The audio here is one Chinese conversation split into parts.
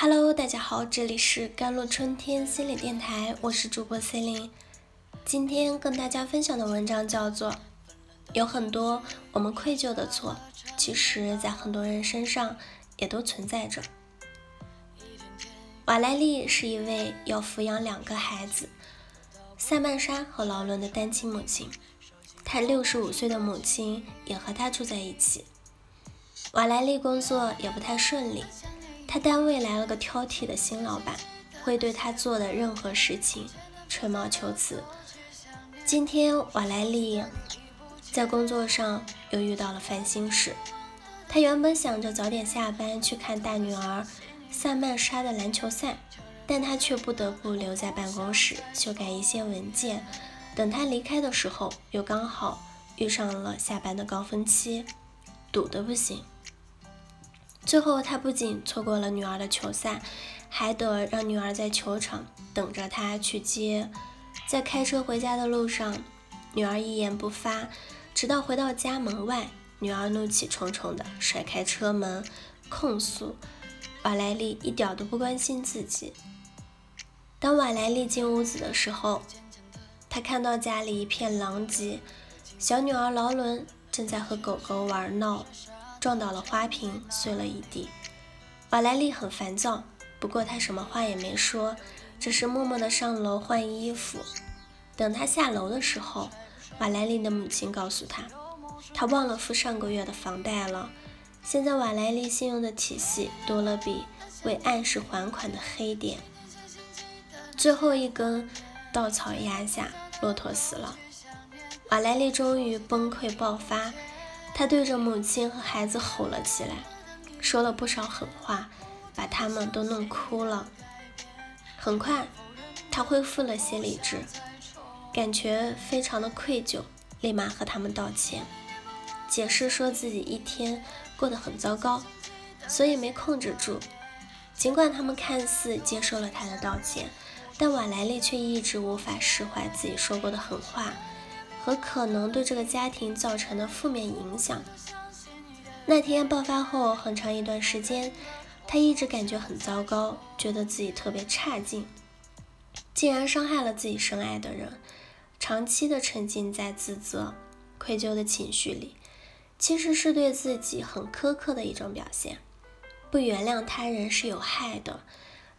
Hello，大家好，这里是甘露春天心理电台，我是主播 C 琳。今天跟大家分享的文章叫做《有很多我们愧疚的错，其实在很多人身上也都存在着》。瓦莱丽是一位要抚养两个孩子，塞曼莎和劳伦的单亲母亲，她六十五岁的母亲也和她住在一起。瓦莱丽工作也不太顺利，他单位来了个挑剔的新老板，会对他做的任何事情吹毛求疵。今天瓦莱丽在工作上又遇到了烦心事，她原本想着早点下班去看大女儿萨曼莎的篮球赛，但她却不得不留在办公室修改一些文件。等她离开的时候，又刚好遇上了下班的高峰期，堵得不行。最后，他不仅错过了女儿的球赛，还得让女儿在球场等着他去接。在开车回家的路上，女儿一言不发，直到回到家门外，女儿怒气冲冲地甩开车门，控诉瓦莱丽一点都不关心自己。当瓦莱丽进屋子的时候，她看到家里一片狼藉，小女儿劳伦正在和狗狗玩闹。撞倒了花瓶，碎了一地。瓦莱丽很烦躁，不过她什么话也没说，只是默默地上楼换衣服。等她下楼的时候，瓦莱丽的母亲告诉她，她忘了付上个月的房贷了。现在瓦莱丽信用的体系多了笔未按时还款的黑点。最后一根稻草压下，骆驼死了。瓦莱丽终于崩溃爆发。他对着母亲和孩子吼了起来，说了不少狠话，把他们都弄哭了。很快，他恢复了些理智，感觉非常的愧疚，立马和他们道歉，解释说自己一天过得很糟糕，所以没控制住。尽管他们看似接受了他的道歉，但瓦莱丽却一直无法释怀自己说过的狠话。和可能对这个家庭造成的负面影响。那天爆发后很长一段时间，他一直感觉很糟糕，觉得自己特别差劲，竟然伤害了自己深爱的人，长期的沉浸在自责、愧疚的情绪里，其实是对自己很苛刻的一种表现。不原谅他人是有害的，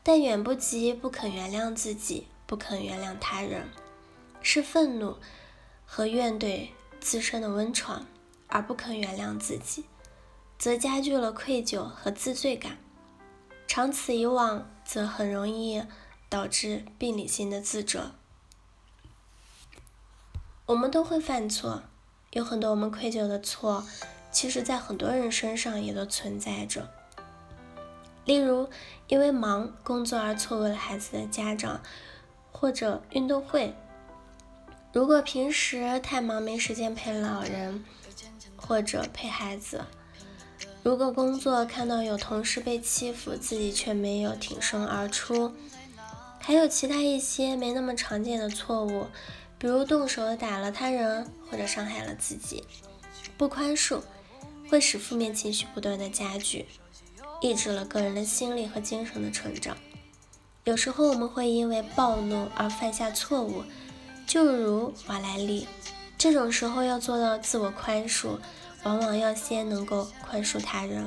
但远不及不肯原谅自己、不肯原谅他人，是愤怒。和怨怼自身的温床，而不肯原谅自己，则加剧了愧疚和自罪感。长此以往，则很容易导致病理性的自责。我们都会犯错，有很多我们愧疚的错，其实在很多人身上也都存在着。例如，因为忙工作而错过了孩子的家长，或者运动会。如果平时太忙没时间陪老人或者陪孩子，如果工作看到有同事被欺负，自己却没有挺身而出，还有其他一些没那么常见的错误，比如动手打了他人或者伤害了自己，不宽恕会使负面情绪不断的加剧，抑制了个人的心理和精神的成长。有时候我们会因为暴怒而犯下错误。就如瓦莱丽，这种时候要做到自我宽恕，往往要先能够宽恕他人。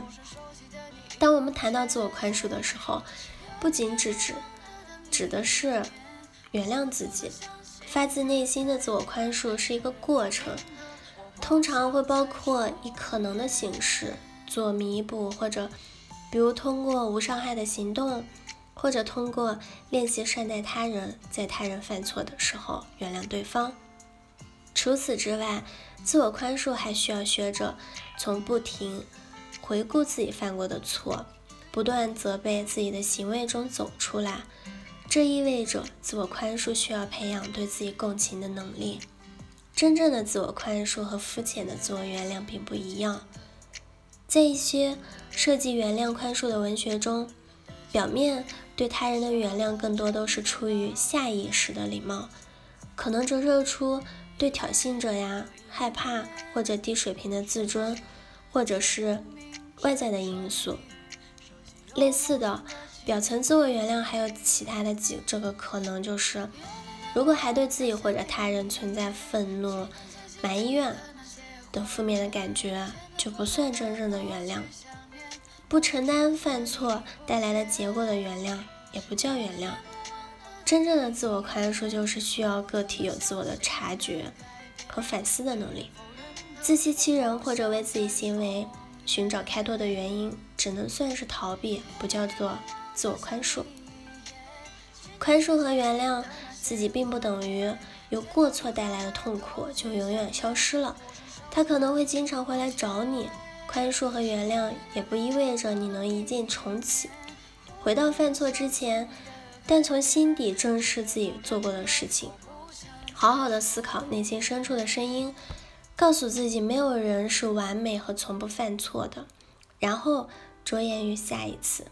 当我们谈到自我宽恕的时候，不仅指指指的是原谅自己，发自内心的自我宽恕是一个过程，通常会包括以可能的形式做弥补，或者比如通过无伤害的行动。或者通过练习善待他人，在他人犯错的时候原谅对方。除此之外，自我宽恕还需要学着从不停回顾自己犯过的错，不断责备自己的行为中走出来。这意味着自我宽恕需要培养对自己共情的能力。真正的自我宽恕和肤浅的自我原谅并不一样。在一些涉及原谅宽恕的文学中，表面。对他人的原谅更多都是出于下意识的礼貌，可能折射出对挑衅者呀害怕或者低水平的自尊，或者是外在的因素。类似的，表层自我原谅还有其他的几这个可能就是，如果还对自己或者他人存在愤怒、埋怨等负面的感觉，就不算真正的原谅。不承担犯错带来的结果的原谅，也不叫原谅。真正的自我宽恕，就是需要个体有自我的察觉和反思的能力。自欺欺人或者为自己行为寻找开脱的原因，只能算是逃避，不叫做。自我宽恕，宽恕和原谅自己，并不等于由过错带来的痛苦就永远消失了。他可能会经常会来找你。宽恕和原谅也不意味着你能一键重启，回到犯错之前，但从心底正视自己做过的事情，好好的思考内心深处的声音，告诉自己没有人是完美和从不犯错的，然后着眼于下一次。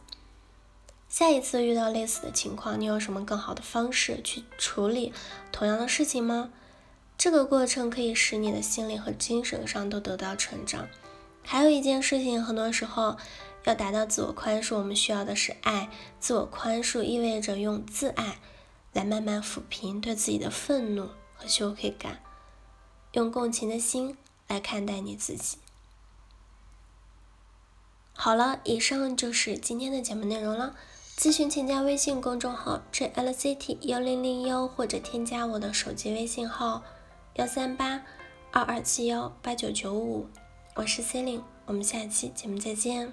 下一次遇到类似的情况，你有什么更好的方式去处理同样的事情吗？这个过程可以使你的心理和精神上都得到成长。还有一件事情，很多时候要达到自我宽恕，我们需要的是爱。自我宽恕意味着用自爱来慢慢抚平对自己的愤怒和羞愧感，用共情的心来看待你自己。好了，以上就是今天的节目内容了。咨询请加微信公众号 jlct 幺零零幺，或者添加我的手机微信号幺三八二二七幺八九九五，我是 Celine，我们下期节目再见。